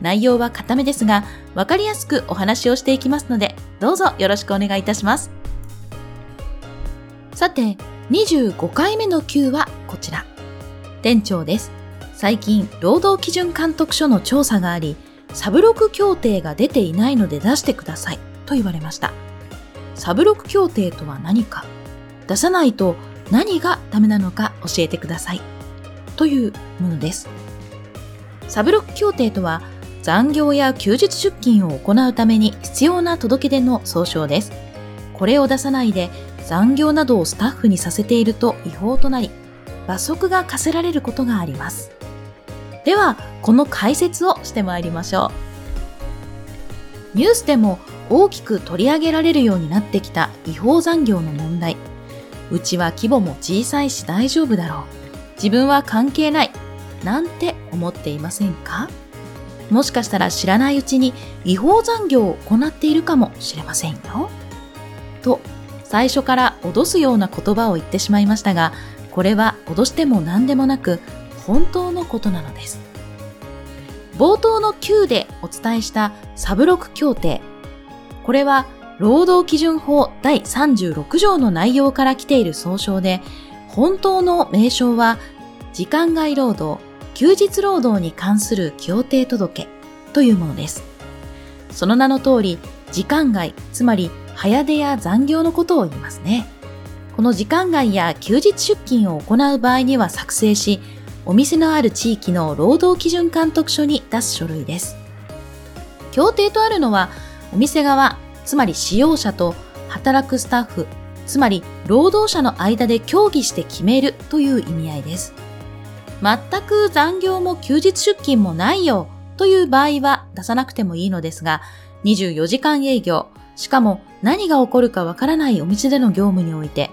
内容は固めですが、わかりやすくお話をしていきますので、どうぞよろしくお願いいたします。さて、25回目の Q はこちら。店長です。最近、労働基準監督署の調査があり、サブロク協定が出ていないので出してくださいと言われました。サブロク協定とは何か？出さないと何がダメなのか教えてくださいというものです。サブロック協定とは残業や休日出勤を行うために必要な届け出の総称です。これを出さないで残業などをスタッフにさせていると違法となり、罰則が課せられることがあります。では、この解説をしてまいりましょう。ニュースでも大きく取り上げられるようになってきた違法残業の問題。うちは規模も小さいし大丈夫だろう。自分は関係ない。なんて思っていませんか？もしかしたら知らないうちに違法残業を行っているかもしれませんよ。と、最初から脅すような言葉を言ってしまいましたが、これは脅しても何でもなく、本当のことなのです。冒頭の9でお伝えしたサブロク協定。これは労働基準法第36条の内容から来ている総称で、本当の名称は時間外労働、休日労働に関する協定届というものです。その名の通り、時間外、つまり早出や残業のことを言いますね。この時間外や休日出勤を行う場合には作成し、お店のある地域の労働基準監督署に出す書類です。協定とあるのは、お店側、つまり使用者と働くスタッフ、つまり労働者の間で協議して決めるという意味合いです。全く残業も休日出勤もないよという場合は出さなくてもいいのですが、24時間営業、しかも何が起こるかわからないお店での業務において、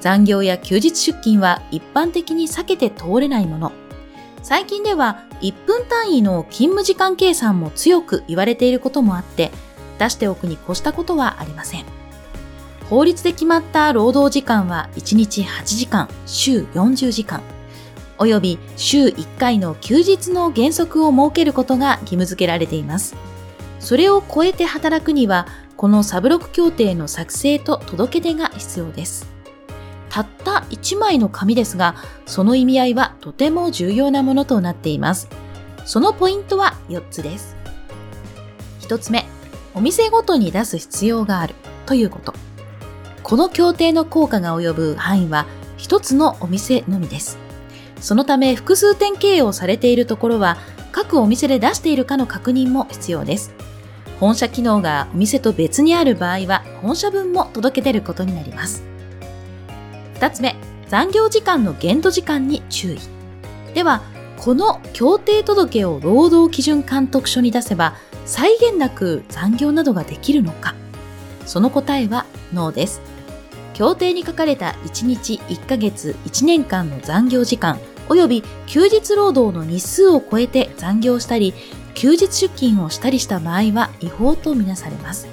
残業や休日出勤は一般的に避けて通れないもの。最近では1分単位の勤務時間計算も強く言われていることもあって、出しておくに越したことはありません。法律で決まった労働時間は1日8時間、週40時間。および週1回の休日の原則を設けることが義務付けられています。それを超えて働くには、このサブロック協定の作成と届け出が必要です。たった1枚の紙ですが、その意味合いはとても重要なものとなっています。そのポイントは4つです。1つ目、お店ごとに出す必要があるということ。この協定の効果が及ぶ範囲は1つのお店のみです。そのため複数点経営をされているところは各お店で出しているかの確認も必要です。本社機能がお店と別にある場合は本社分も届け出ることになります。二つ目、残業時間の限度時間に注意。では、この協定届を労働基準監督署に出せば際限なく残業などができるのかその答えはノーです。協定に書かれた1日1ヶ月1年間の残業時間及び休日労働の日数を超えて残業したり、休日出勤をしたりした場合は違法とみなされます。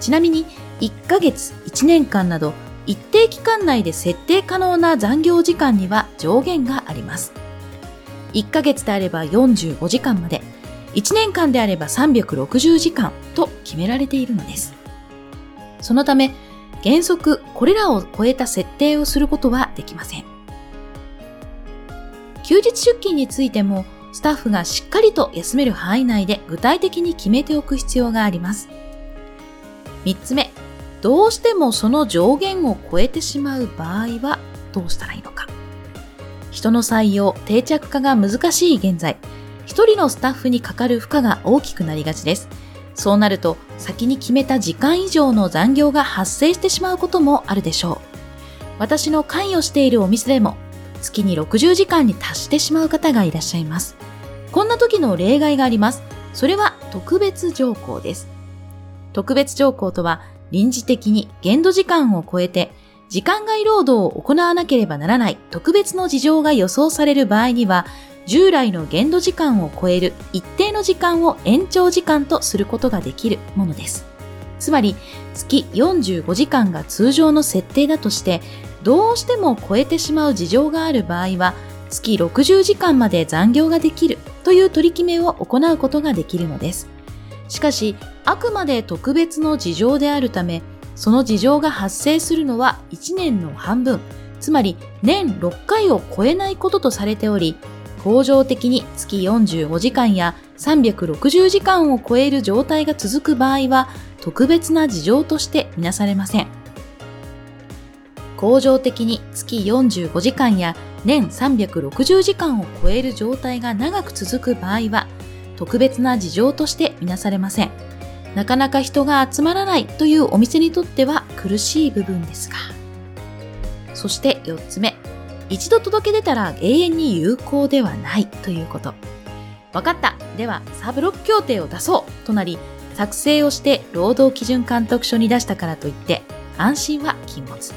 ちなみに、1ヶ月、1年間など、一定期間内で設定可能な残業時間には上限があります。1ヶ月であれば45時間まで、1年間であれば360時間と決められているのです。そのため、原則これらを超えた設定をすることはできません。休日出勤についても、スタッフがしっかりと休める範囲内で具体的に決めておく必要があります。3つ目、どうしてもその上限を超えてしまう場合はどうしたらいいのか。人の採用、定着化が難しい現在、一人のスタッフにかかる負荷が大きくなりがちです。そうなると、先に決めた時間以上の残業が発生してしまうこともあるでしょう。私の関与しているお店でも月に60時間に達してしまう方がいらっしゃいます。こんな時の例外があります。それは特別条項です。特別条項とは臨時的に限度時間を超えて時間外労働を行わなければならない特別の事情が予想される場合には従来の限度時間を超える一定の時間を延長時間とすることができるものです。つまり月45時間が通常の設定だとしてどうしても超えてしまう事情がある場合は月60時間まで残業ができるという取り決めを行うことができるのです。しかし、あくまで特別の事情であるため、その事情が発生するのは1年の半分、つまり年6回を超えないこととされており、恒常的に月45時間や360時間を超える状態が続く場合は特別な事情としてみなされません。恒常的に月45時間や年360時間を超える状態が長く続く場合は特別な事情としてみなされません。なかなか人が集まらないというお店にとっては苦しい部分ですが。そして4つ目。一度届け出たら永遠に有効ではないということ。わかった。では、サブロック協定を出そうとなり、作成をして労働基準監督署に出したからといって、安心は禁物。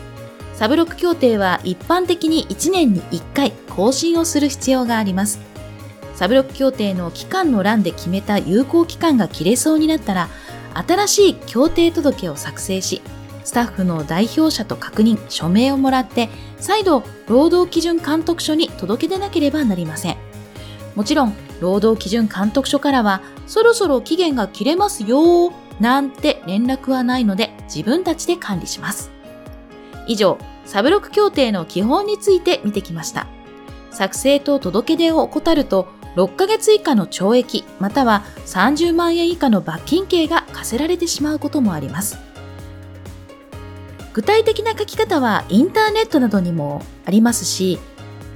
サブロック協定は一般的に1年に1回更新をする必要があります。サブロック協定の期間の欄で決めた有効期間が切れそうになったら、新しい協定届を作成し、スタッフの代表者と確認、署名をもらって、再度、労働基準監督署に届け出なければなりません。もちろん、労働基準監督署からは、そろそろ期限が切れますよなんて連絡はないので、自分たちで管理します。以上、サブロック協定の基本について見てきました。作成と届け出を怠ると、6ヶ月以下の懲役、または30万円以下の罰金刑が課せられてしまうこともあります。具体的な書き方はインターネットなどにもありますし、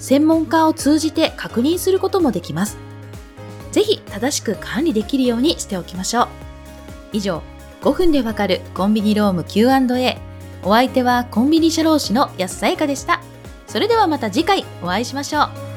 専門家を通じて確認することもできます。ぜひ正しく管理できるようにしておきましょう。以上、5分でわかるコンビニローム Q&A。お相手はコンビニ社労士の安さやかでした。それではまた次回お会いしましょう。